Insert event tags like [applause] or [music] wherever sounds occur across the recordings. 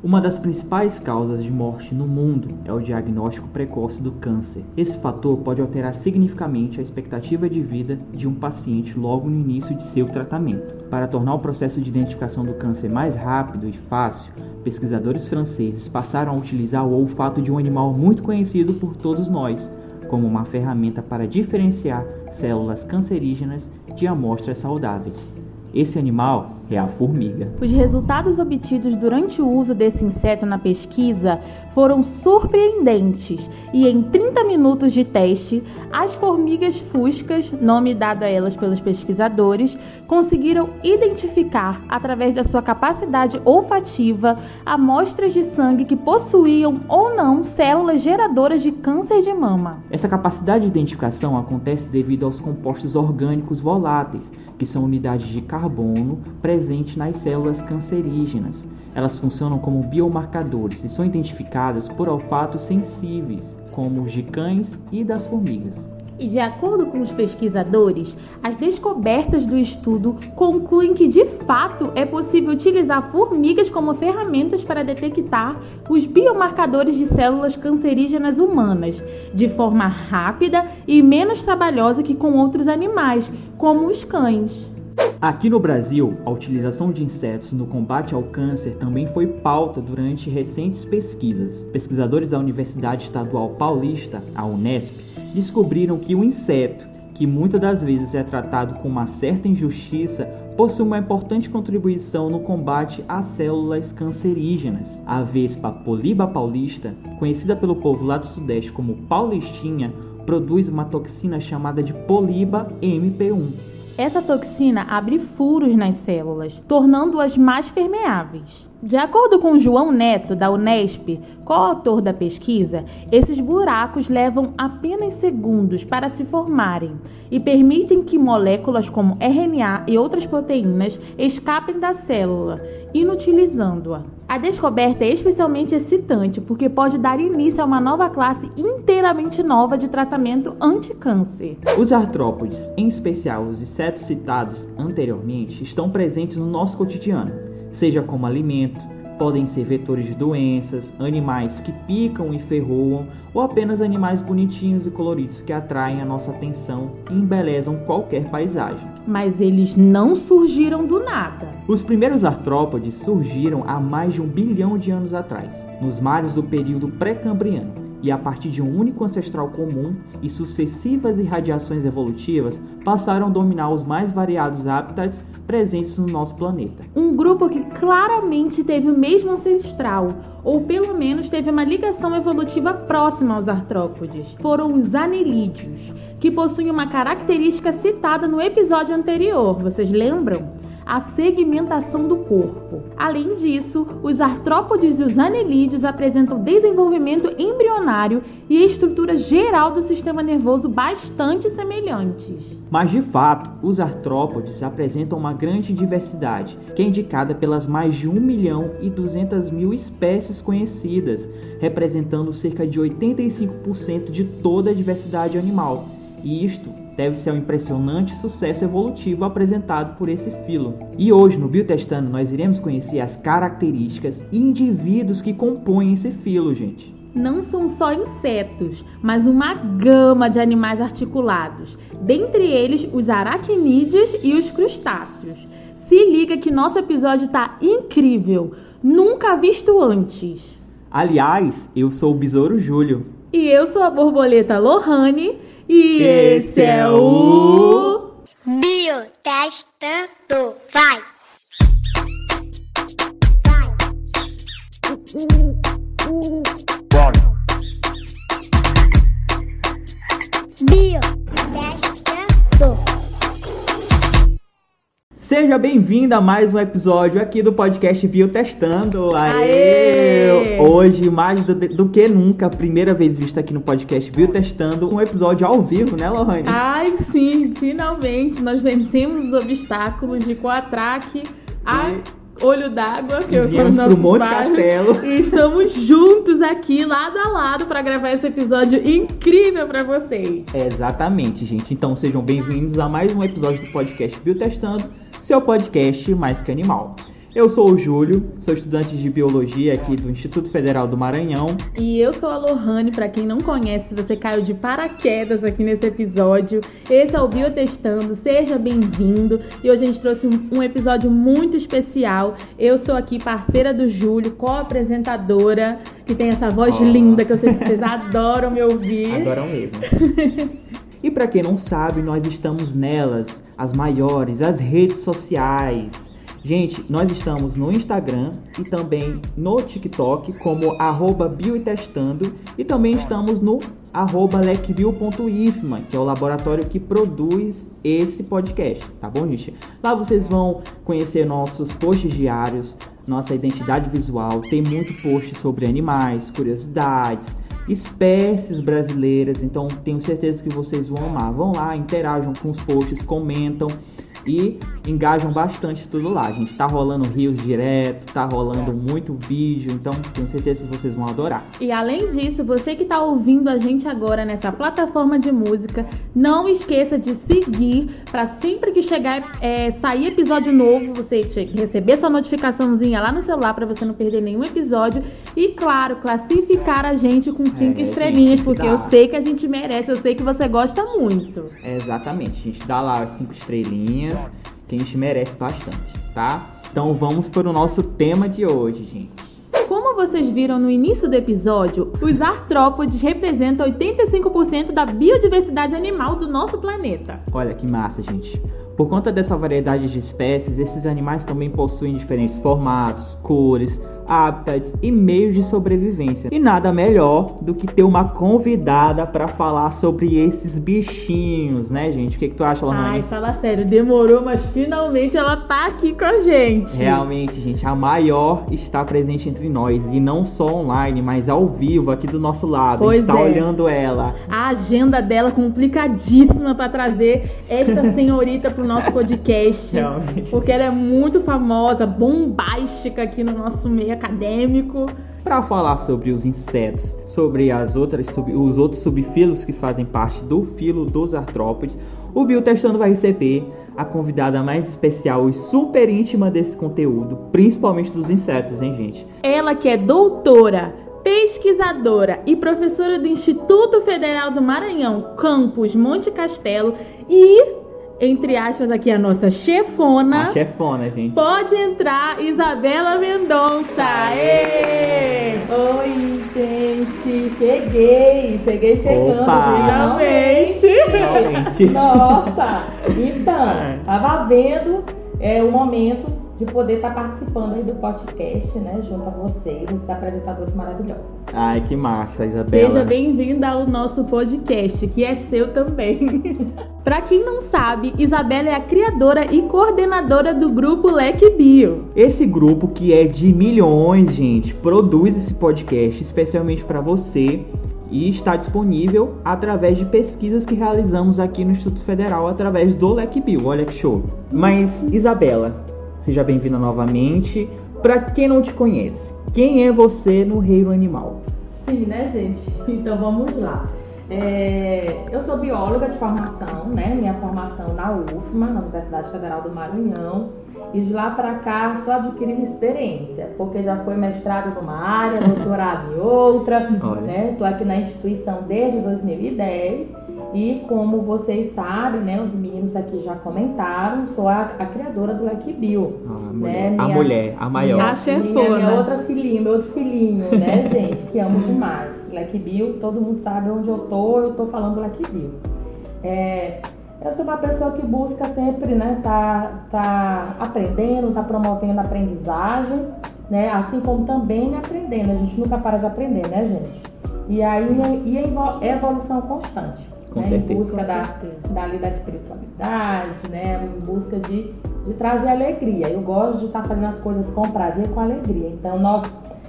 Uma das principais causas de morte no mundo é o diagnóstico precoce do câncer. Esse fator pode alterar significativamente a expectativa de vida de um paciente logo no início de seu tratamento. Para tornar o processo de identificação do câncer mais rápido e fácil, pesquisadores franceses passaram a utilizar o olfato de um animal muito conhecido por todos nós, como uma ferramenta para diferenciar células cancerígenas de amostras saudáveis. Esse animal é a formiga. Os resultados obtidos durante o uso desse inseto na pesquisa foram surpreendentes e em 30 minutos de teste, as formigas fuscas, nome dado a elas pelos pesquisadores, conseguiram identificar, através da sua capacidade olfativa, amostras de sangue que possuíam ou não células geradoras de câncer de mama. Essa capacidade de identificação acontece devido aos compostos orgânicos voláteis, que são unidades de carbono presentes nas células cancerígenas. Elas funcionam como biomarcadores e são identificadas por olfatos sensíveis, como os de cães e das formigas. E de acordo com os pesquisadores, as descobertas do estudo concluem que de fato é possível utilizar formigas como ferramentas para detectar os biomarcadores de células cancerígenas humanas de forma rápida e menos trabalhosa que com outros animais, como os cães. Aqui no Brasil, a utilização de insetos no combate ao câncer também foi pauta durante recentes pesquisas. Pesquisadores da Universidade Estadual Paulista, a Unesp, descobriram que o inseto, que muitas das vezes é tratado com uma certa injustiça, possui uma importante contribuição no combate às células cancerígenas. A vespa Poliba paulista, conhecida pelo povo lá do Sudeste como paulistinha, produz uma toxina chamada de Poliba MP1 essa toxina abre furos nas células, tornando-as mais permeáveis. De acordo com João Neto, da Unesp, coautor da pesquisa, esses buracos levam apenas segundos para se formarem e permitem que moléculas como RNA e outras proteínas escapem da célula, inutilizando-a. A descoberta é especialmente excitante porque pode dar início a uma nova classe inteiramente nova de tratamento anti-câncer. Os artrópodes, em especial os insetos citados anteriormente, estão presentes no nosso cotidiano seja como alimento, podem ser vetores de doenças, animais que picam e ferroam, ou apenas animais bonitinhos e coloridos que atraem a nossa atenção e embelezam qualquer paisagem. Mas eles não surgiram do nada. Os primeiros artrópodes surgiram há mais de um bilhão de anos atrás, nos mares do período pré-cambriano e a partir de um único ancestral comum e sucessivas irradiações evolutivas passaram a dominar os mais variados hábitats presentes no nosso planeta. Um grupo que claramente teve o mesmo ancestral, ou pelo menos teve uma ligação evolutiva próxima aos artrópodes, foram os anelídeos, que possuem uma característica citada no episódio anterior, vocês lembram? A segmentação do corpo. Além disso, os artrópodes e os anelídeos apresentam desenvolvimento embrionário e estrutura geral do sistema nervoso bastante semelhantes. Mas de fato, os artrópodes apresentam uma grande diversidade, que é indicada pelas mais de 1 milhão e 200 mil espécies conhecidas, representando cerca de 85% de toda a diversidade animal. E isto deve-se ao impressionante sucesso evolutivo apresentado por esse filo. E hoje no Biotestando nós iremos conhecer as características e indivíduos que compõem esse filo, gente. Não são só insetos, mas uma gama de animais articulados, dentre eles os aracnídeos e os crustáceos. Se liga que nosso episódio está incrível, nunca visto antes. Aliás, eu sou o Besouro Júlio. E eu sou a borboleta Lohane e esse é o Biotestando. Vai! Vai! Biotestando. Seja bem-vindo a mais um episódio aqui do podcast Biotestando. Aê! Aê! Hoje, mais do, do, que nunca, primeira vez vista aqui no podcast Biotestando, um episódio ao vivo, né, Lohane? Ai, sim, finalmente nós vencemos os obstáculos de Coatraque a Olho d'Água, que eu sou nosso Monte Castelo. E estamos juntos aqui, lado a lado, para gravar esse episódio incrível para vocês. Exatamente, gente. Então sejam bem-vindos a mais um episódio do podcast Biotestando seu podcast mais que animal. Eu sou o Júlio, sou estudante de biologia aqui do Instituto Federal do Maranhão. E eu sou a Lohane, para quem não conhece, se você caiu de paraquedas aqui nesse episódio. Esse é o Biotestando, seja bem-vindo. E hoje a gente trouxe um, episódio muito especial. Eu sou aqui parceira do Júlio, co-apresentadora, que tem essa voz Oh. linda que eu sei que vocês [laughs] adoram me ouvir. Adoram mesmo. [laughs] e para quem não sabe, nós estamos nelas, as maiores, as redes sociais. Gente, nós estamos no Instagram e também no TikTok como arroba bioitestando e também estamos no arroba lecbio.ifma, que é o laboratório que produz esse podcast, tá bom, gente? Lá vocês vão conhecer nossos posts diários, nossa identidade visual, tem muito post sobre animais, curiosidades, espécies brasileiras, então tenho certeza que vocês vão amar. Vão lá, interajam com os posts, comentam e engajam bastante tudo lá. A gente tá rolando rios direto, tá rolando muito vídeo, então tenho certeza que vocês vão adorar. E além disso, você que está ouvindo a gente agora nessa plataforma de música, não esqueça de seguir para sempre que chegar é, sair episódio novo, você receber sua notificaçãozinha lá no celular para você não perder nenhum episódio e claro, classificar a gente com cinco É, estrelinhas, porque dá. eu sei que a gente merece, eu sei que você gosta muito. É, exatamente, a gente dá lá as cinco estrelinhas, que a gente merece bastante, tá? Então vamos para o nosso tema de hoje, gente. Como vocês viram no início do episódio, os artrópodes representam 85% da biodiversidade animal do nosso planeta. Olha que massa, gente. Por conta dessa variedade de espécies, esses animais também possuem diferentes formatos, cores, hábitats e meios de sobrevivência. E nada melhor do que ter uma convidada para falar sobre esses bichinhos, né, gente? O que, que tu acha, Ai, Lohane? fala sério, demorou, mas finalmente ela tá aqui com a gente. Realmente, gente, a maior está presente entre nós. E não só online, mas ao vivo, aqui do nosso lado. Pois a gente tá é. olhando ela. A agenda dela complicadíssima pra trazer esta senhorita pro nosso podcast. [laughs] Realmente. Porque ela é muito famosa, bombástica aqui no nosso meio acadêmico. Para falar sobre os insetos, sobre as outras sub- os outros subfilos que fazem parte do filo dos artrópodes, o Biotestando vai receber a convidada mais especial e super íntima desse conteúdo, principalmente dos insetos, hein, gente? Ela que é doutora, pesquisadora e professora do Instituto Federal do Maranhão, campus Monte Castelo e, entre aspas, aqui a nossa chefona. A chefona, gente. Pode entrar, Isabela Mendonça! Êê! Oi, gente, cheguei, cheguei chegando, Opa! Finalmente! Finalmente. [laughs] Nossa, então, [laughs] tava vendo é, o momento de poder estar participando aí do podcast, né, junto a vocês, esses apresentadores maravilhosos. Ai, que massa, Isabela. Seja bem-vinda ao nosso podcast, que é seu também. [laughs] Pra quem não sabe, Isabela é a criadora e coordenadora do grupo Leque Bio. Esse grupo que é de milhões, gente, produz esse podcast especialmente para você e está disponível através de pesquisas que realizamos aqui no Instituto Federal através do LecBio. Olha que show. Mas Isabela, seja bem-vinda novamente. Para quem não te conhece, quem é você no reino animal? Sim, né, gente? [laughs] Então vamos lá. É, eu sou bióloga de formação, né? Minha formação na UFMA, na Universidade Federal do Maranhão. E de lá para cá só adquirindo experiência, porque já foi mestrado numa área, doutorado em outra, Olha. né? Tô aqui na instituição desde 2010 e como vocês sabem, né? Os meninos aqui já comentaram, sou a, a criadora do Leque Bio. A Né, mulher, a, minha- mulher, a maior. A filhinha, chefona. Minha outra filhinha, meu outro filhinho, né, [laughs] gente? Que amo demais. Leque Bill, todo mundo sabe onde eu tô, eu tô falando Leque Bill. É, eu sou uma pessoa que busca sempre, né, tá, tá aprendendo, tá promovendo a aprendizagem, né? Assim como também aprendendo. A gente nunca para de aprender, né, gente? E aí e a evo- evolução constante. Com né, certeza. Em busca da, certeza. dali da espiritualidade, né? Em busca de, de trazer alegria. Eu gosto de estar fazendo as coisas com prazer, com alegria. Então, nós,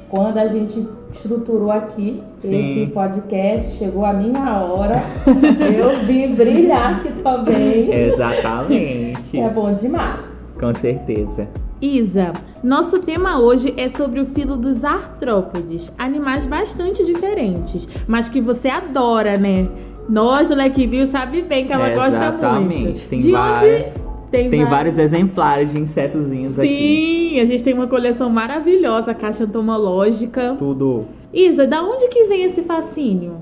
quando a gente estruturou aqui Sim. esse podcast, chegou a minha hora. eu vim brilhar aqui também. [laughs] Exatamente. É bom demais. Com certeza. Isa, nosso tema hoje é sobre o filo dos artrópodes, animais bastante diferentes, mas que você adora, né? Nós do Leque Bill sabe bem que ela gosta Exatamente. muito. Tem de várias. onde Tem, Tem va- vários exemplares de insetozinhos aqui. Sim, a gente tem uma coleção maravilhosa, caixa entomológica. Tudo. Isa, da onde que vem esse fascínio?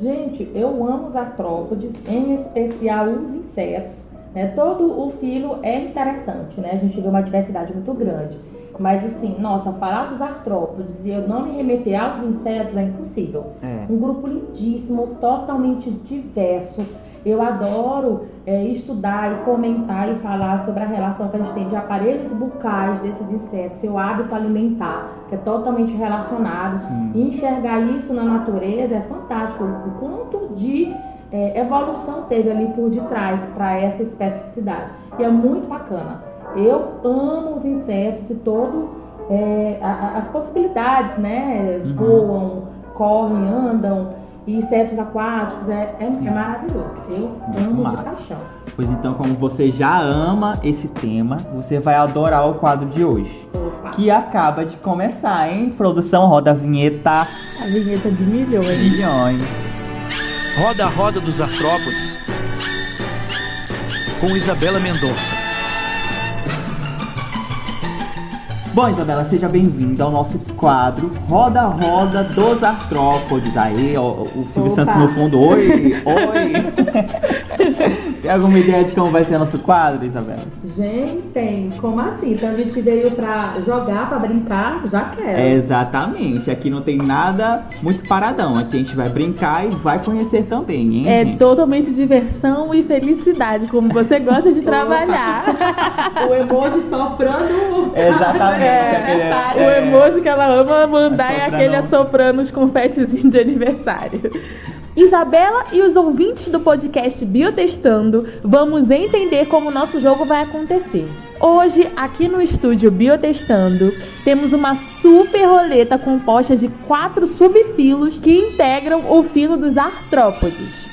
Gente, eu amo os artrópodes, em especial os insetos. Né? Todo o filo é interessante, né? A gente vê uma diversidade muito grande. Mas assim, nossa, falar dos artrópodes e eu não me remeter aos insetos é impossível. É. Um grupo lindíssimo, totalmente diverso. Eu adoro é, estudar e comentar e falar sobre a relação que a gente tem de aparelhos bucais desses insetos, seu hábito alimentar, que é totalmente relacionado. Sim. E enxergar isso na natureza é fantástico. O quanto de é, evolução teve ali por detrás para essa especificidade. E é muito bacana. Eu amo os insetos e todo é, a- a- as possibilidades, né? Uhum. Voam, correm, andam. E insetos aquáticos é, é, é maravilhoso. Eu amo massa. de paixão. Pois então, como você já ama esse tema, você vai adorar o quadro de hoje. Opa. Que acaba de começar, hein? Produção roda a vinheta A vinheta de milhões. milhões. Roda a Roda dos Artrópodes com Isabela Mendonça. Bom, Isabela, seja bem-vinda ao nosso quadro Roda Roda dos Artrópodes. Aí, ó, o Silvio Opa. Santos no fundo. Oi, oi. [laughs] Tem alguma ideia de como vai ser nosso quadro, Isabela? Gente, como assim? Então a gente veio pra jogar, pra brincar? Já quero. Exatamente. Aqui não tem nada muito paradão. Aqui a gente vai brincar e vai conhecer também, hein? É gente? totalmente diversão e felicidade, como você gosta de trabalhar. [laughs] O emoji soprando. Exatamente. É, aquele- o é. emoji que ela ama mandar é Assoprando. aquele assoprando os confetezinhos de aniversário. Isabela e os ouvintes do podcast Biotestando, vamos entender como o nosso jogo vai acontecer. Hoje, aqui no estúdio Biotestando, temos uma super roleta composta de quatro subfilos que integram o filo dos artrópodes.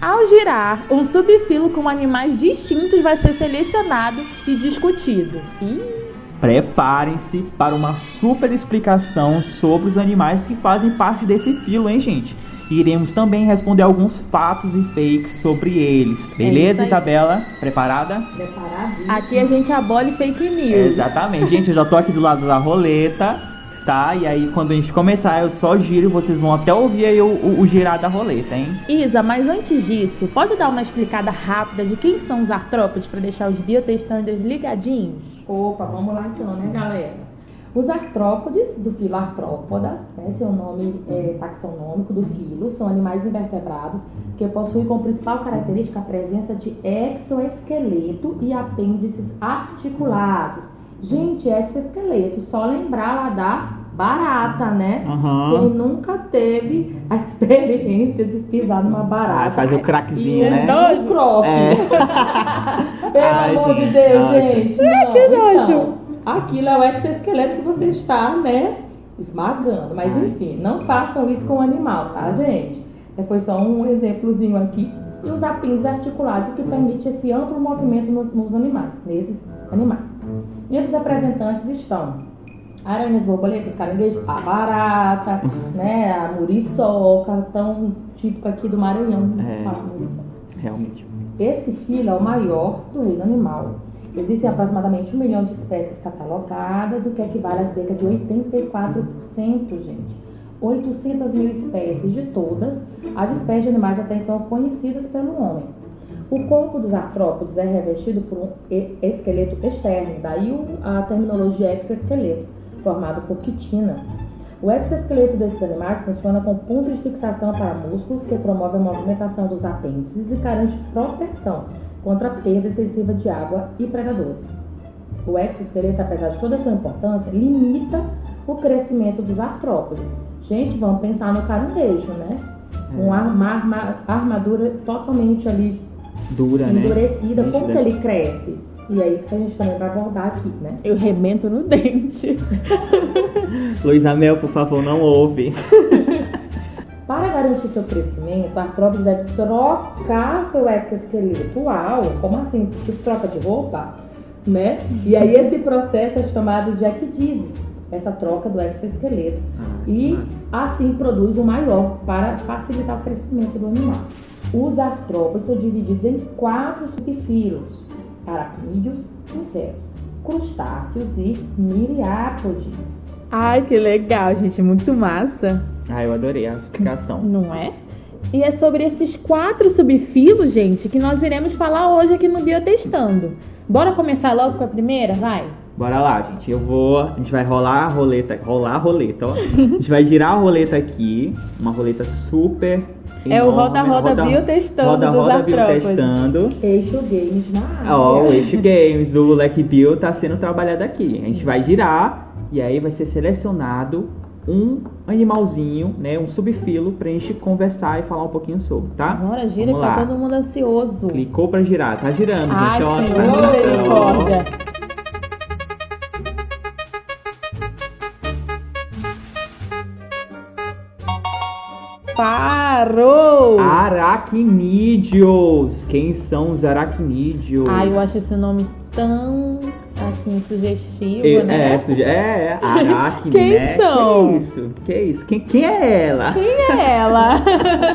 Ao girar, um subfilo com animais distintos vai ser selecionado e discutido. Ih, Preparem-se para uma super explicação sobre os animais que fazem parte desse filo, hein, gente? E iremos também responder alguns fatos e fakes sobre eles. É Beleza, aí. Isabela? Preparada? Preparadíssimo. Aqui a gente abole fake news. Exatamente. Gente, eu já tô aqui do lado da roleta, tá? E aí, quando a gente começar, eu só giro e vocês vão até ouvir aí o, o- o girar da roleta, hein? Isa, mas antes disso, pode dar uma explicada rápida de quem são os artrópodes para deixar os biotestanders ligadinhos? Opa, vamos lá então, né, galera? Os artrópodes, do filo artrópoda, né, esse é o nome é, taxonômico do filo, são animais invertebrados que possuem como principal característica a presença de exoesqueleto e apêndices articulados. Gente, exoesqueleto, só lembrar lá da barata, né? Aham. Quem nunca teve a [laughs] experiência de pisar numa barata. Ah, faz o craquezinho, E né? um croque. É. [laughs] Pelo Ai, amor de gente, Deus, nossa. gente. Não, que então, nojo. aquilo é o exoesqueleto que você está, né, esmagando. Mas enfim, não façam isso com o animal, tá, gente? É, Foi só um exemplozinho aqui. E os apêndices articulados, o que permite esse amplo movimento no- nos animais, nesses animais. Entre os representantes estão aranhas, borboletas, caranguejos, a barata, né, a muriçoca, tão típico aqui do Maranhão, É. fala muriçoca. Realmente. Esse filo é o maior do reino animal. Existem aproximadamente um milhão de espécies catalogadas, o que equivale a cerca de 84%, gente. 800 mil espécies de todas as espécies de animais até então conhecidas pelo homem. O corpo dos artrópodes é revestido por um esqueleto externo, daí a terminologia exoesqueleto, formado por quitina. O exoesqueleto desses animais funciona com ponto de fixação para músculos que promove a movimentação dos apêndices e garante proteção contra a perda excessiva de água e predadores. O exoesqueleto, apesar de toda a sua importância, limita o crescimento dos artrópodes. Gente, vamos pensar no caranguejo, né? Uma arma- arma- armadura totalmente ali Dura, né? endurecida, como que ele cresce? E é isso que a gente também vai abordar aqui, né? Eu remento no dente. [laughs] Luísa Mel, por favor, não ouve. [laughs] Para garantir seu crescimento, a artrópode deve trocar seu exoesqueleto. Uau, como assim? Tipo troca de roupa? Né? E aí esse processo é chamado de equidise, essa troca do exoesqueleto. E assim produz o maior para facilitar o crescimento do animal. Os artrópodes são divididos em quatro subfilos. aracnídeos, insetos, crustáceos e miriápodes. Ai, que legal, gente. Muito massa. Ah, eu adorei a explicação. Não é? E é sobre esses quatro subfilos, gente, que nós iremos falar hoje aqui no Biotestando. Bora começar logo com a primeira? Vai. Bora lá, gente. Eu vou. A gente vai rolar a roleta. Rolar a roleta, ó. A gente vai girar a roleta aqui. Uma roleta super. É o enorme. roda-roda biotestando Roda dos roda artrópodes. biotestando. Eixo Games na área. Ó, o Eixo Games, o Leque Bill tá sendo trabalhado aqui. A gente vai girar e aí vai ser selecionado um animalzinho, né? Um subfilo pra gente conversar e falar um pouquinho sobre, tá? Bora, gira Vamos que tá lá. todo mundo ansioso. Clicou pra girar, tá girando, Ai, gente. Ó, Senhor, tá girando. Parou! Aracnídeos! Quem são os aracnídeos? Ai, eu acho esse nome tão, assim, sugestivo, É, né? é, suge- é, é, aracne, Quem né? são? Que isso? Que isso? Quem, quem é ela? Quem é ela?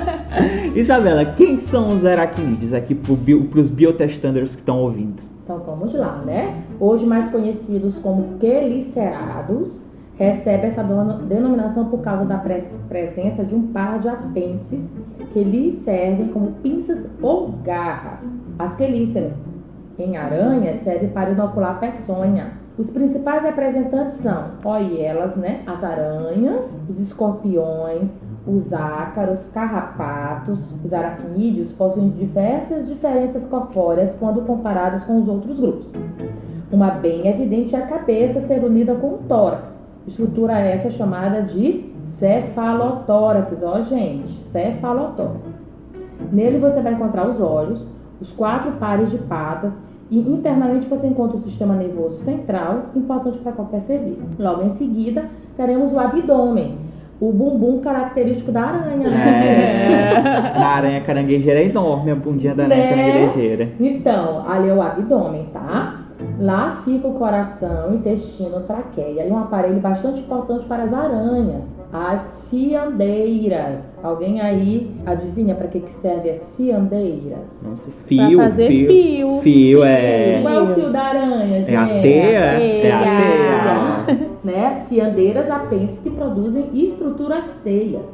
[laughs] Isabela, quem são os aracnídeos aqui pro bio, pros biotestanders que estão ouvindo? Então vamos lá, né? Hoje mais conhecidos como quelicerados, recebe essa denominação por causa da pres- presença de um par de apêndices que lhes servem como pinças ou garras. As quelíceras em aranhas servem para inocular peçonha. Os principais representantes são, olha elas, né? As aranhas, os escorpiões, os ácaros, carrapatos, os aracnídeos possuem diversas diferenças corpóreas quando comparados com os outros grupos. Uma bem evidente é a cabeça ser unida com o tórax, estrutura essa chamada de cefalotórax, ó gente, cefalotórax. Nele você vai encontrar os olhos, os quatro pares de patas e internamente você encontra o sistema nervoso central, importante para qualquer ser vivo. Logo em seguida, teremos o abdômen, o bumbum característico da aranha, né? É, a aranha caranguejeira é enorme, a bundinha da aranha Né? caranguejeira. Então, ali é o abdômen, tá? Lá fica o coração, intestino, traqueia e um aparelho bastante importante para as aranhas, as fiandeiras. Alguém aí adivinha para que, que serve as fiandeiras? Nossa, fio, pra fazer fio. fio. Fio, é. Qual é o fio da aranha, gente? É a teia? É a teia. teia. né? Fiandeiras apêndices que produzem estruturas teias.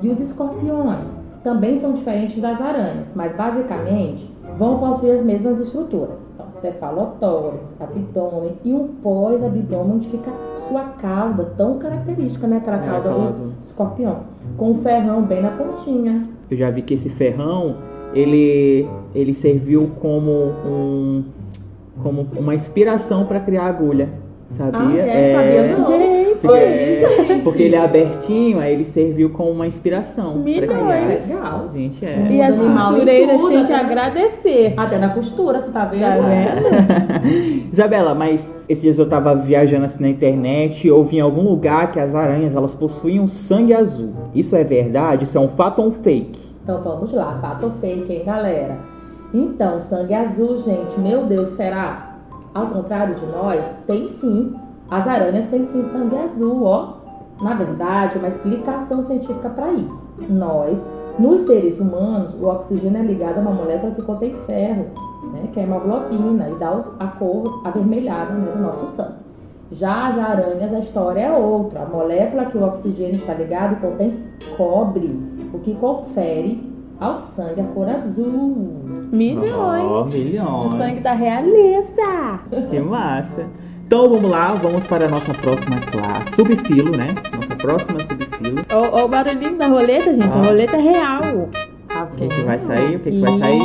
E os escorpiões também são diferentes das aranhas, mas basicamente vão possuir as mesmas estruturas. Então, cefalotórax, abdômen e um pós-abdômen onde fica sua cauda tão característica, né? Aquela É, cauda aquela do escorpião. Com um ferrão bem na pontinha. Eu já vi que esse ferrão, ele, ele serviu como um como uma inspiração para criar agulha, sabia? Ah, é? Sabia não. Gente, É, porque ele é abertinho, aí ele serviu como uma inspiração. Milhões. Legal. Gente, é. E as costureiras têm que né? agradecer. Até na costura, tu tá vendo? Tá vendo? [laughs] Isabela, mas esses dias eu tava viajando assim na internet e ouvi em algum lugar que as aranhas elas possuem um sangue azul. Isso é verdade? Isso é um fato ou um fake? Então vamos lá, fato ou fake, hein, galera? Então, sangue azul, gente, meu Deus, será? Ao contrário de nós, tem sim. As aranhas têm sim sangue azul, ó. Na verdade, uma explicação científica para isso. Nós, nos seres humanos, o oxigênio é ligado a uma molécula que contém ferro, né, que é hemoglobina, e dá o- a cor avermelhada né, do nosso sangue. Já as aranhas, a história é outra. A molécula que o oxigênio está ligado contém cobre, o que confere ao sangue a cor azul. Milhões. Oh, O milhões. sangue da realeza. Que massa. Então vamos lá, vamos para a nossa próxima classe. Subfilo, né? Nossa próxima subfilo. Ó, o barulhinho da roleta, gente. Ah. A roleta é real. Tá O que, que vai sair? O que, que vai sair?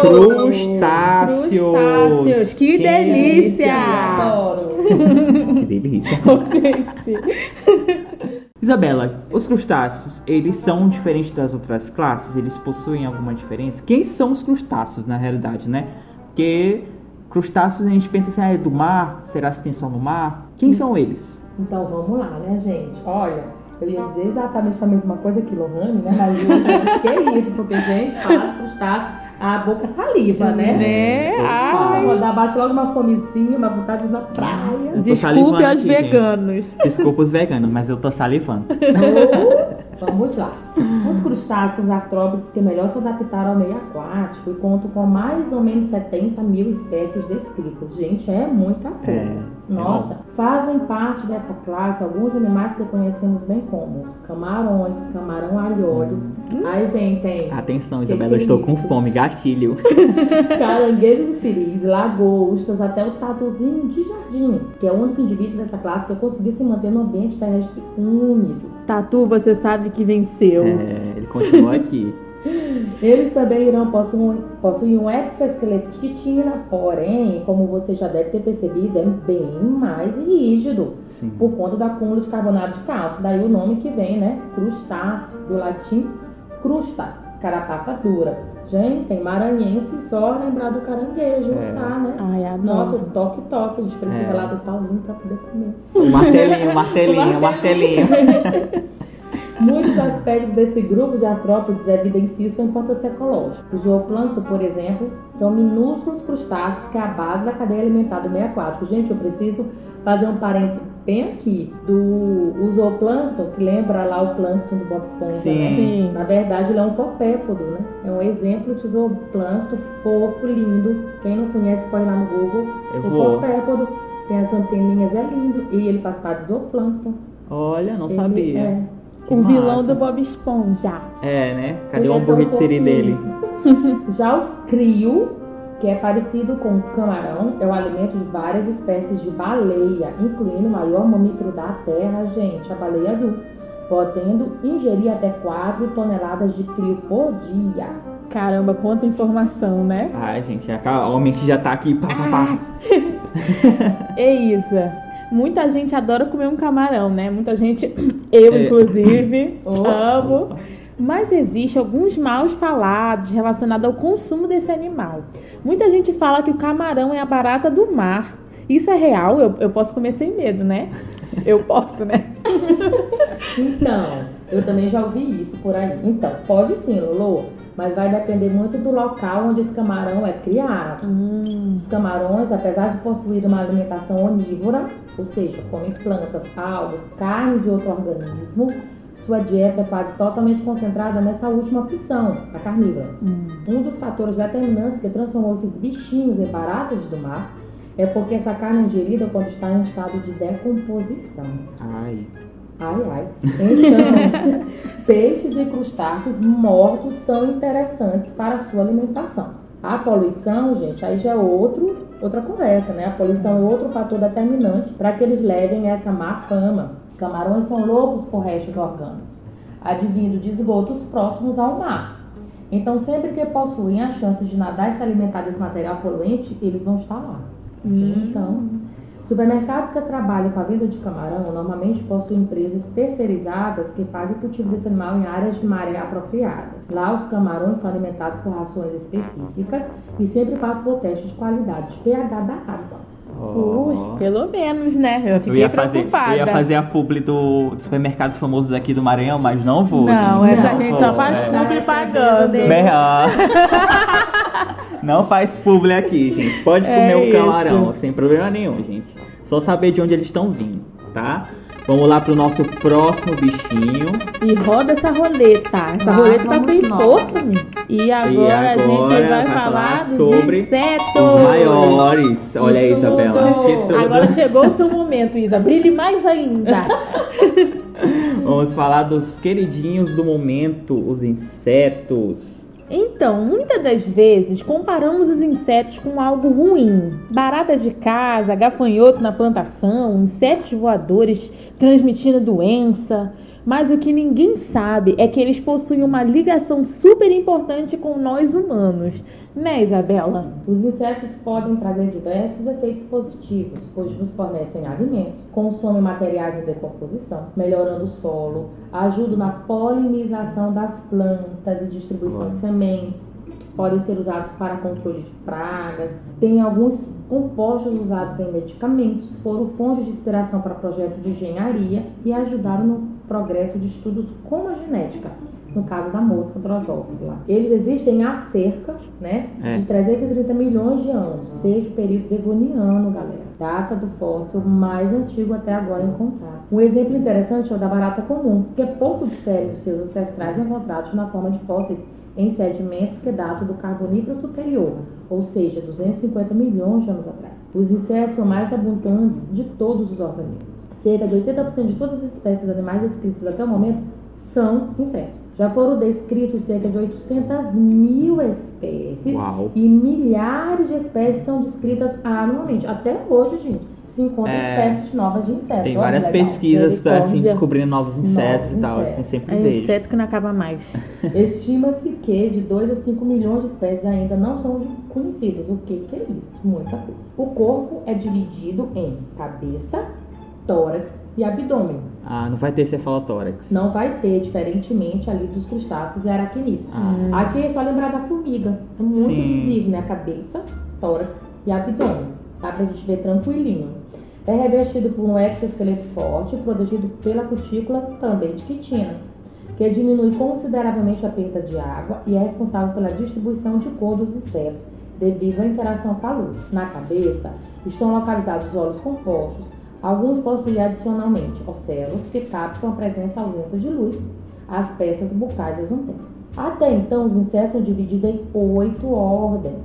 Crustáceos. Crustáceos. Que delícia. Adoro. [laughs] Que delícia. gente. Isabela, os crustáceos, eles são diferentes das outras classes? Eles possuem alguma diferença? Quem são os crustáceos, na realidade, né? Porque crustáceos a gente pensa assim, ah, é do mar? Será que tem só no mar? Quem são eles? Então vamos lá, né, gente? Olha, eu ia dizer exatamente a mesma coisa que Lohane, né? Mas eu que isso, porque, gente, falar de crustáceo, a boca saliva, né? Né? Ai. Vou dar bate logo uma fomezinha, uma vontade de ir na praia. Desculpe aos aqui, gente. veganos. Desculpa os veganos, mas eu tô salivando. [laughs] Vamos lá. Os crustáceos artrópodes que melhor se adaptaram ao meio aquático e contam com mais ou menos 70 mil espécies descritas. Gente, é muita coisa. É, Nossa, fazem parte dessa classe alguns animais que conhecemos bem como os camarões, camarão alho óleo. Ai, gente, tem Atenção, Isabela, eu é estou com isso? fome, gatilho. [laughs] [laughs] caranguejos e siris, lagostas, até o tatuzinho de jardim, que é o único indivíduo dessa classe que conseguiu se manter no ambiente terrestre úmido. Tatu, você sabe que venceu. É, ele continua aqui. [laughs] Eles também irão possuir, possuir um exoesqueleto de quitina, porém, como você já deve ter percebido, é bem mais rígido, Sim. por conta do acúmulo de carbonato de cálcio. Daí o nome que vem, né? Crustáceo, do latim crusta, carapaça dura. Gente, tem maranhense só lembrar do caranguejo, É. o sá, né? Ai, adoro. Nossa, o toque-toque, a gente precisa É. lá do pauzinho pra poder comer. O martelinho, o [laughs] martelinho, o martelinho. [laughs] Muitos aspectos desse grupo de artrópodes evidenciam sua importância ecológica. O zooplâncton, por exemplo, são minúsculos crustáceos que é a base da cadeia alimentar do meio aquático. Gente, eu preciso fazer um parênteses bem aqui do o zooplâncton, que lembra lá o plâncton do Bob Esponja, Sim. né? Sim. Na verdade, ele é um copépodo, né? É um exemplo de zooplâncton fofo, lindo. Quem não conhece, pode ir lá no Google. Eu o vou. copépodo tem as anteninhas, é lindo. E ele faz parte do zooplâncton. Olha, não Ele sabia. é- Que o vilão massa. do Bob Esponja. É, né? Cadê Ele o é hambúrguer de siri dele? [laughs] Já o crio, que é parecido com o camarão, é o alimento de várias espécies de baleia, incluindo o maior mamífero da Terra, gente, a baleia azul, podendo ingerir até 4 toneladas de crio por dia. Caramba, quanta informação, né? Ai, gente, a mente já tá aqui. Pá, pá, pá. [laughs] É Isa. Muita gente adora comer um camarão, né? Muita gente, [clears throat] eu É. inclusive, [laughs] Oh. amo. Mas existe alguns maus falados relacionados ao consumo desse animal. Muita gente fala que o camarão é a barata do mar. Isso é real? Eu, eu posso comer sem medo, né? [laughs] Eu posso, né? Então, eu também já ouvi isso por aí. Então, pode sim, Lolo, mas vai depender muito do local onde esse camarão é criado. Os camarões, apesar de possuir uma alimentação onívora, ou seja, comem plantas, algas, carne de outro organismo, sua dieta é quase totalmente concentrada nessa última opção, a carnívora. Um dos fatores determinantes que transformou esses bichinhos em baratas do mar é porque essa carne é ingerida quando está em estado de decomposição. Ai. Ai, ai. Então, [laughs] peixes e crustáceos mortos são interessantes para a sua alimentação. A poluição, gente, aí já é outro, outra conversa, né? A poluição é outro fator determinante para que eles levem essa má fama. Camarões são loucos por restos orgânicos, advindo de esgotos próximos ao mar. Então, sempre que possuem a chance de nadar e se alimentar desse material poluente, eles vão estar lá. Então, supermercados que trabalham com a venda de camarão normalmente possuem empresas terceirizadas que fazem o cultivo desse animal em áreas de maré apropriadas. Lá, os camarões são alimentados por rações específicas e sempre passam por teste de qualidade de pH da água. Ui, pelo menos, né? Eu Eu fiquei ia, fazer, preocupada. eu ia fazer a publi do, do supermercado famoso daqui do Maranhão, mas não vou. Não, gente, essa não gente vou, só faz é. publi Tá pagando. Melhor. Não faz publi aqui, gente. Pode É comer o isso. camarão, sem problema nenhum, gente. Só saber de onde eles estão vindo, tá? Vamos lá pro nosso próximo bichinho. E roda essa roleta. Essa Ah, roleta tá sem força, menino. E agora, a gente agora vai vai falar, sobre insetos. Os maiores. Olha aí. Isabela. Agora chegou o seu momento, Isa. Brilhe mais ainda. [laughs] Vamos falar dos queridinhos do momento, os insetos. Então, muitas das vezes comparamos os insetos com algo ruim. Baratas de casa, gafanhoto na plantação, insetos voadores transmitindo doença. Mas o que ninguém sabe é que eles possuem uma ligação super importante com nós humanos. Né, Isabela? Os insetos podem trazer diversos efeitos positivos, pois nos fornecem alimentos, consomem materiais em decomposição, melhorando o solo, ajudam na polinização das plantas e distribuição de sementes, podem ser usados para controle de pragas, tem alguns compostos usados em medicamentos, foram fonte de inspiração para projetos de engenharia e ajudaram no progresso de estudos como a genética. No caso da mosca drosófila. Eles existem há cerca né, É. de 330 milhões de anos, desde o período devoniano, galera. data do fóssil mais antigo até agora encontrado. Um exemplo interessante é o da barata comum, que é pouco difere dos seus ancestrais encontrados na forma de fósseis em sedimentos que datam do Carbonífero superior, ou seja, 250 milhões de anos atrás. Os insetos são mais abundantes de todos os organismos. Cerca de 80% de todas as espécies animais descritas até o momento são insetos. Já foram descritos cerca de 800 mil espécies Uau. e milhares de espécies são descritas anualmente. Até hoje, gente, se encontra É. espécies novas de insetos. Tem Olha várias legal. pesquisas assim, Misericórdia. descobrindo novos insetos Novos e tal. insetos. Assim, sempre É vejo. inseto que não acaba mais. [laughs] Estima-se que de 2 a 5 milhões de espécies ainda não são conhecidas. O que, que é isso? Muita coisa. O corpo é dividido em cabeça, tórax e abdômen. Ah, não vai ter cefalotórax. Não vai ter, diferentemente ali dos crustáceos e aracnídeos. Ah. Aqui é só lembrar da formiga. É muito Sim. visível, né? Cabeça, tórax e abdômen. Dá pra gente ver tranquilinho. É revestido por um exoesqueleto forte, protegido pela cutícula também de quitina, que diminui consideravelmente a perda de água e é responsável pela distribuição de cor dos insetos devido à interação com a luz. Na cabeça estão localizados os olhos compostos, alguns possuem adicionalmente ocelos que captam a presença e ausência de luz, as peças bucais e as antenas. Até então, os insetos são divididos em oito ordens.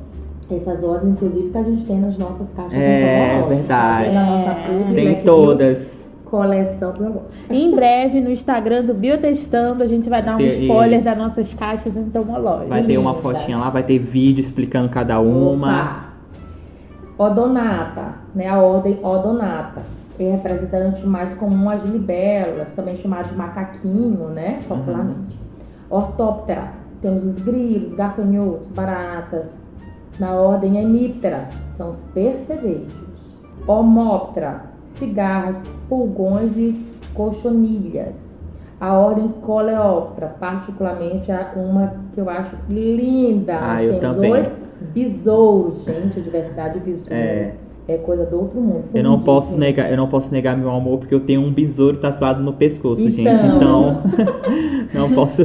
Essas ordens, inclusive, que a gente tem nas nossas caixas É, entomológicas, verdade. tá? Na nossa pub, Tem Black todas. Bill, coleção biológica. Em breve, no Instagram do Biotestando, a gente vai dar um spoiler isso. das nossas caixas entomológicas. Vai ter uma fotinha lá, vai ter vídeo explicando cada uma. Opa. Odonata, né? A ordem Odonata. É representante mais comum às libélulas, também chamado de macaquinho, né? Popularmente. Ortóptera. Temos os grilos, gafanhotos, baratas. Na ordem Hemiptera, são os percevejos. Homóptera, cigarras, pulgões e cochonilhas. A ordem Coleóptera, particularmente a uma que eu acho linda. Ah, Nós eu temos também. dois besouros, gente, a diversidade de besouro. É. É coisa do outro mundo. Eu não posso negar, eu não posso negar meu amor porque eu tenho um besouro tatuado no pescoço, gente. Então. Então, [laughs] não posso.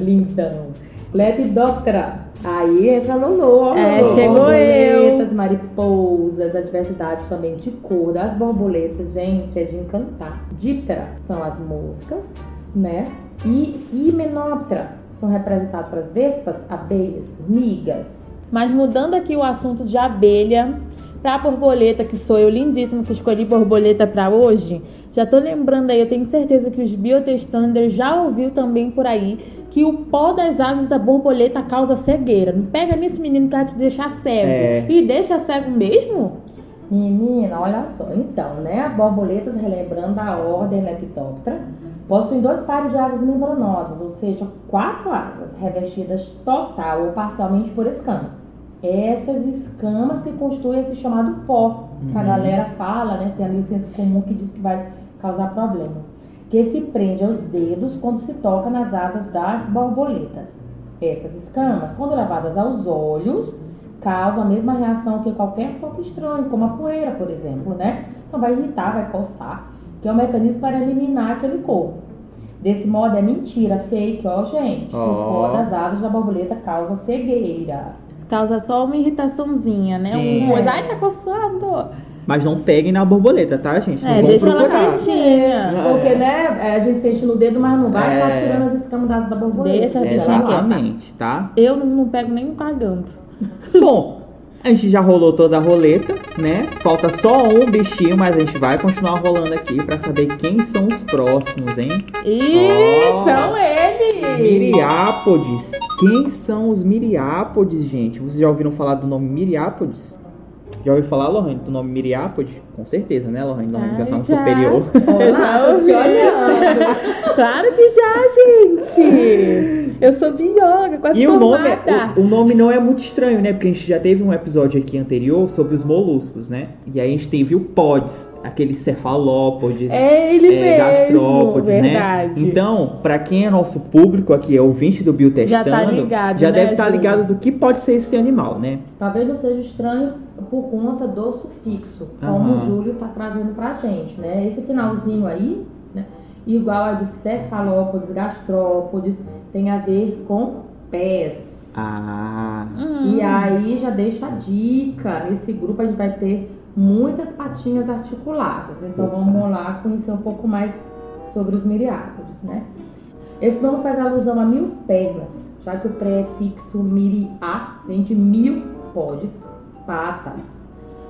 Lindão. Lepidoptera. Aí entra Lolo. ó, É, Lolo. chegou borboletas, mariposas, a diversidade também de cor das borboletas, gente, é de encantar. Díptera são as moscas, né? E Himenoptera são representados pelas vespas, abelhas, formigas. Mas mudando aqui o assunto de abelha pra borboleta, que sou eu lindíssima que escolhi borboleta pra hoje. Já tô lembrando aí, eu tenho certeza que os biotestanders já ouviu também por aí que o pó das asas da borboleta causa cegueira. Não pega nisso, menino, que vai te deixar cego. É. E deixa cego mesmo? Menina, olha só. Então, né? As borboletas, relembrando a ordem Lepidoptera, possuem dois pares de asas membranosas, ou seja, quatro asas, revestidas total ou parcialmente por escamas. Essas escamas que constituem esse chamado pó, que a galera fala, né? Tem ali o senso comum que diz que vai causar problema. Que se prende aos dedos quando se toca nas asas das borboletas. Essas escamas, quando levadas aos olhos, causam a mesma reação que qualquer toque estranho, como a poeira, por exemplo, né? Então vai irritar, vai coçar, que é um mecanismo para eliminar aquele corpo. Desse modo é mentira, fake, ó, gente. Ó. O pó das asas da borboleta causa cegueira. Causa só uma irritaçãozinha, né? Sim. Uma coisa, ai, tá coçando. Mas não peguem na borboleta, tá, gente? Não É, deixa ela procurar. quietinha. Não. Porque, né, é, a gente sente no dedo, mas não vai É. tá tirando as escamas da borboleta. Deixa, deixa ela. Exatamente, tá? Eu não, não pego nem pagando. Bom, a gente já rolou toda a roleta, né? Falta só um bichinho, mas a gente vai continuar rolando aqui pra saber quem são os próximos, hein? E Ó. são eles! Miriápodes. Quem são os miriápodes, gente? Vocês já ouviram falar do nome miriápodes? Já ouviu falar, Lohane, do nome miriápode? Com certeza, né, Lohane? Lohane já tá no já. superior. [laughs] Eu já ouvi. olhando. Claro que já, gente! Eu sou bióloga, quase E o nome, formada. o, o nome não é muito estranho, né? Porque a gente já teve um episódio aqui anterior sobre os moluscos, né? E aí a gente teve o pods, aqueles cefalópodes, É ele é, mesmo, gastrópodes, verdade. né? Então, pra quem é nosso público aqui, é ouvinte do Biotestando, Já tá ligado, já né, deve estar Júlio? ligado do que pode ser esse animal, né? Talvez não seja estranho por conta do sufixo, como Aham. o Júlio tá trazendo pra gente, né? Esse finalzinho aí, né? Igual a dos cefalópodes, gastrópodes, tem a ver com pés. Ah, Hum. E aí já deixa a dica. Nesse grupo a gente vai ter muitas patinhas articuladas. Então Opa. vamos lá conhecer um pouco mais sobre os miriápodes, né? Esse nome faz alusão a mil pernas, já que o prefixo miriá vem de mil podes, patas.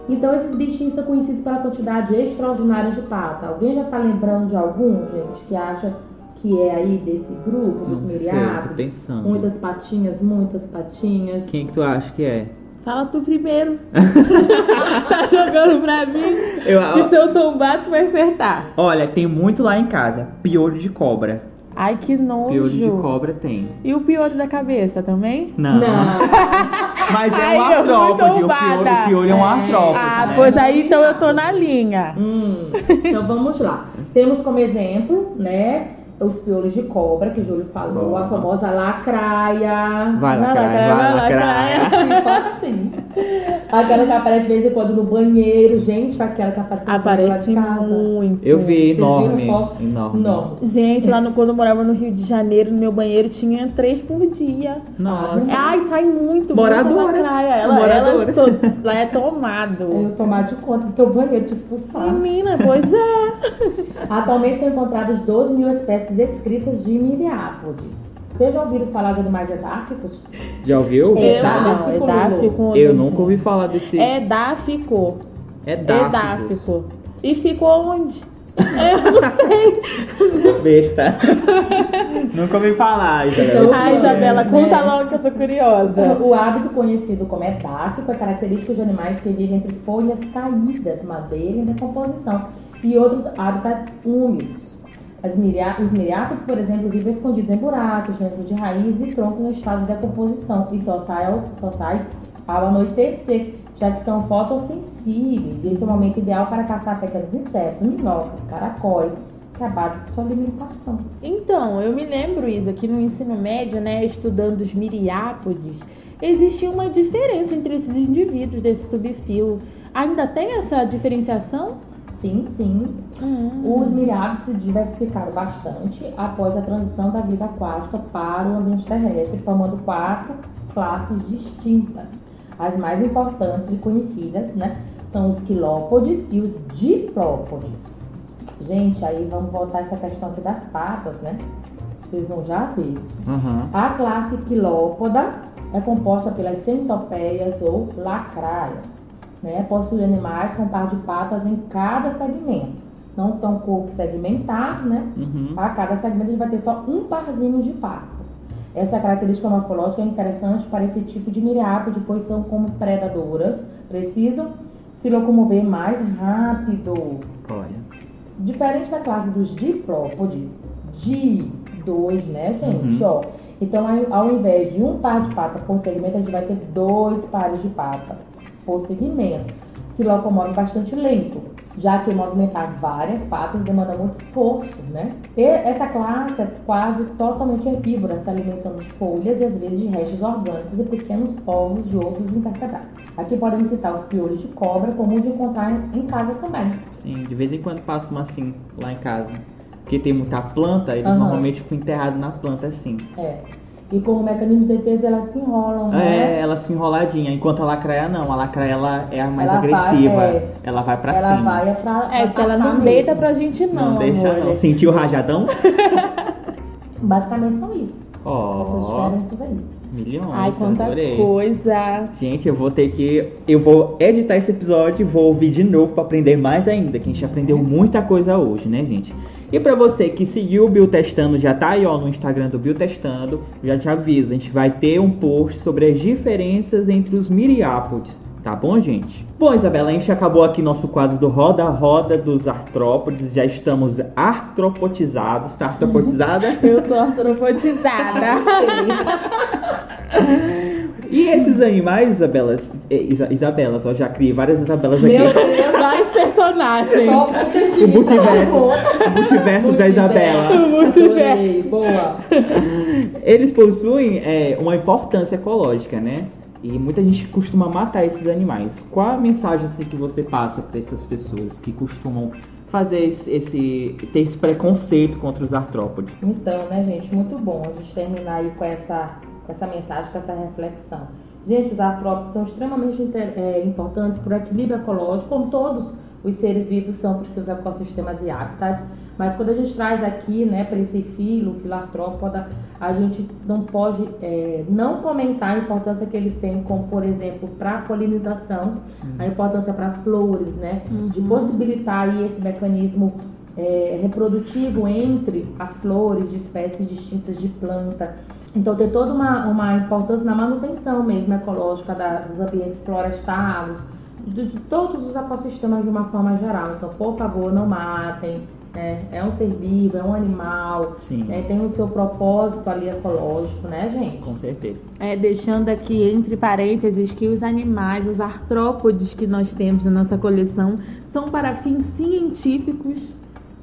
Então esses bichinhos são conhecidos pela quantidade extraordinária de pata. Alguém já tá lembrando de algum, gente, que acha que é aí desse grupo dos Não sei, tô miriápodes? pensando. Muitas patinhas, muitas patinhas. Quem que tu acha que é? Fala tu primeiro. [laughs] [laughs] tá jogando pra mim? Eu, E se eu tombar, tu vai acertar. Olha, tem muito lá em casa. Piolho de cobra. Ai, que nojo. Piolho de cobra tem. E o piolho da cabeça também? Não. Não. [laughs] Mas é Ai, um artrópode. O piolho, o piolho é um É. artrópode. Ah, né? pois aí então eu tô na linha. Hum, então vamos lá. Temos como exemplo, né, os piolhos de cobra, que o Júlio falou, Bom. a famosa lacraia. Vai, Vai, lacraia, lacraia, vai, vai, lacraia. Tipo assim. Aquela que aparece de vez em quando no banheiro. Gente, aquela que aparece banheiro lá Aparece de casa. muito. Eu vi, enorme. Enorme. Enorme. Gente, lá no, quando eu morava no Rio de Janeiro, no meu banheiro tinha três por dia. Nossa. Ai, sai muito. Lacraia. Ela, Moradoras. ela, lá é tomado. Eu tomar de conta do teu banheiro, te expulsar. Menina, pois é. Atualmente são encontradas 12 mil espécies descritas de miriápodes. Vocês já ouviram falar de animais edáficos? Já ouviu? É, Eu já. não, é dáfico. Eu nunca ouvi falar desse. É dáfico. É É dáficos. dáfico. E ficou onde? [laughs] Eu não sei. Besta. [laughs] nunca ouvi falar, Isabela. Então- Ai, Isabela, É, conta logo que eu tô curiosa. O hábito conhecido como edáfico é característico de animais que vivem entre folhas caídas, madeira em decomposição e outros hábitats úmidos. As miriá- os miriápodes, por exemplo, vivem escondidos em buracos, dentro de raízes e troncos no estado de decomposição e só sai ao, só sai ao anoitecer, já que são fotossensíveis. Esse é o momento ideal para caçar pequenos insetos, minhocas, caracóis, que é a base de sua alimentação. Então, eu me lembro, Isa, que no ensino médio, né, estudando os miriápodes, existia uma diferença entre esses indivíduos desse subfilo. Ainda tem essa diferenciação? Sim, sim, Hum. Os miriápodes se diversificaram bastante após a transição da vida aquática para o ambiente terrestre, formando quatro classes distintas. As mais importantes e conhecidas né, são os quilópodes e os diplópodes. Gente, aí vamos voltar a essa questão aqui das patas, né? Vocês vão já ver. Aham. A classe quilópoda é composta pelas centopeias ou lacraias. Né? Possui animais com par de patas em cada segmento. Não tão corpo segmentado, né? Uhum. A cada segmento a gente vai ter só um parzinho de patas. Essa característica morfológica é interessante para esse tipo de miriápode, pois são como predadoras, precisam se locomover mais rápido. Olha. Diferente da classe dos diplópodes, de dois, né, gente? Uhum. Ó, então, ao- ao invés de um par de pata por segmento, a gente vai ter dois pares de pata segmento. Se locomove bastante lento, já que movimentar várias patas demanda muito esforço, né? E essa classe é quase totalmente herbívora, se alimentando de folhas e às vezes de restos orgânicos e pequenos ovos de outros invertebrados. Aqui podemos citar os piolhos de cobra, comum de encontrar em- casa também. Sim, de vez em quando passa uma assim lá em casa. Porque tem muita planta, eles Aham. normalmente ficam enterrados na planta assim. É. E como mecanismo de defesa, elas se enrolam, É, né? ela assim enroladinha. Enquanto a lacraia não. A lacraia ela é a mais Ela vai, agressiva. é. Ela vai pra ela cima. vai pra. É, porque ela não deita mesmo. pra gente não, Não deixa amor. não. Sentiu o rajadão? [laughs] Basicamente são isso. Essas Ó, diferenças aí. milhões. Ai, quanta adorei. coisa. Gente, eu vou ter que. Eu vou editar esse episódio e vou ouvir de novo pra aprender mais ainda. Que a gente aprendeu muita coisa hoje, né, gente? E pra você que seguiu o Biotestando, já tá aí ó, no Instagram do Biotestando, já te aviso, a gente vai ter um post sobre as diferenças entre os miriápodes. Tá bom, gente? Bom, Isabela, a gente acabou aqui nosso quadro do Roda a Roda dos Artrópodes. Já estamos artropotizados. Tá artropotizada? Eu tô artropotizada. [laughs] E esses animais, Isabelas, eh, Isa, Isabelas, ó, já criei várias Isabelas aqui. Meu Deus, Vários personagens. só O multiverso. O multiverso da Isabela. Adorei, boa. Eles possuem é, uma importância ecológica, né? E muita gente costuma matar esses animais. Qual a mensagem assim, que você passa para essas pessoas que costumam fazer esse, esse- ter esse preconceito contra os artrópodes? Então, né, gente, muito bom a gente terminar aí com essa, com essa mensagem, com essa reflexão. Gente, os artrópodes são extremamente é, importantes para o equilíbrio ecológico, como todos os seres vivos são para os seus ecossistemas e habitats. Mas quando a gente traz aqui, né, para esse filo, o filo artrópoda, a gente não pode é, não comentar a importância que eles têm, como por exemplo, para a polinização, a importância para as flores, né, de possibilitar aí esse mecanismo é, reprodutivo entre as flores de espécies distintas de planta. Então tem toda uma, uma importância na manutenção mesmo ecológica da- dos ambientes florestais, de, de todos os ecossistemas de uma forma geral. Então, por favor, não matem. né? É um ser vivo, é um animal, Sim. né? tem o seu propósito ali ecológico, né, gente? Com certeza. É, deixando aqui entre parênteses que os animais, os artrópodes que nós temos na nossa coleção, são para fins científicos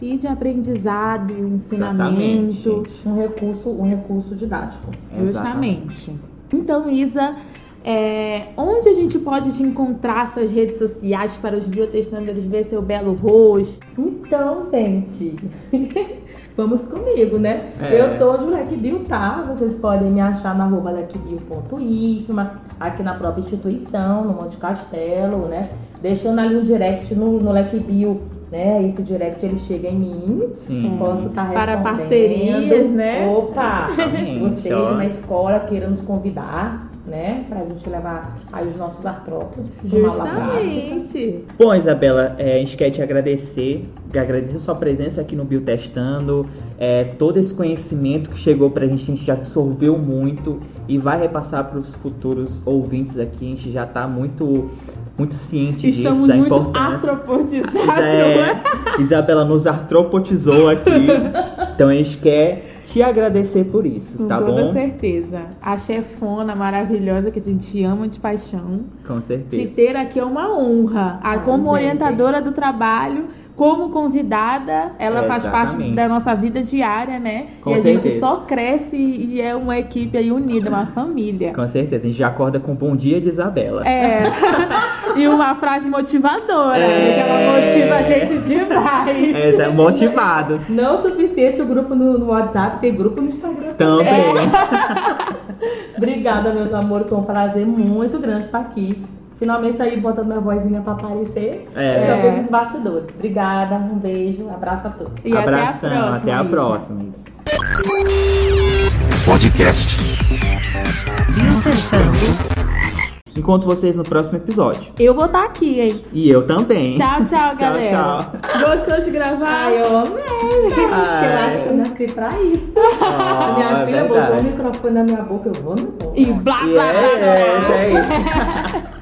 e de aprendizado, Exatamente, ensinamento. Um recurso, um recurso didático. Justamente. Então, Isa, é, onde a gente pode te encontrar suas redes sociais para os biotestanders ver seu belo rosto? Então, gente, [laughs] vamos comigo, né? É. Eu tô de Bill, tá? Vocês podem me achar na arroba lequebill.ifma, aqui na própria instituição, no Monte Castelo, né? Deixando ali um direct no, no Bill, né? Esse direct ele chega em mim. Sim. Posso estar Para respondendo. parcerias, né? Opa! Exatamente, Você de ó. uma escola queira nos convidar, né? Pra gente levar aí os nossos artrópodes. Justamente. Bom, Isabela, é, a gente quer te agradecer, agradecer a sua presença aqui no Biotestando, é, todo esse conhecimento que chegou pra gente, a gente já absorveu muito e vai repassar para os futuros ouvintes aqui, a gente já tá muito, muito ciente Estamos disso, da muito importância. É, Isabela nos artropotizou aqui, então a gente quer te agradecer por isso, Com tá toda bom? certeza. A chefona maravilhosa que a gente ama de paixão. Com Te certeza. ter aqui é uma honra. A, Ai, como gente. orientadora do trabalho, como convidada, ela É, faz parte da nossa vida diária, né? Com e a gente certeza. só cresce e é uma equipe aí unida, uma família. Com certeza, a gente já acorda com bom dia de Isabela. É. [laughs] e uma frase motivadora, É. que ela motiva a gente demais. É, é, motivados. Não o suficiente o grupo no, no WhatsApp, tem grupo no Instagram. Também. [laughs] Obrigada, meus amores. Foi um prazer muito grande estar aqui. Finalmente aí botando minha vozinha pra aparecer. É. Só pelos bastidores. Obrigada, um beijo, abraço a todos. E Abração, até a próxima. até a próxima. Podcast. Encontro vocês no próximo episódio. Eu vou estar aqui, hein? E eu também. Tchau, tchau, galera. tchau. Gostou de gravar? Ai, eu amei. Ai. Eu acho que eu nasci pra isso. a minha é filha verdade. botou o microfone na minha boca, eu vou no E blá, E blá, blá, blá. é, é, é isso. [laughs]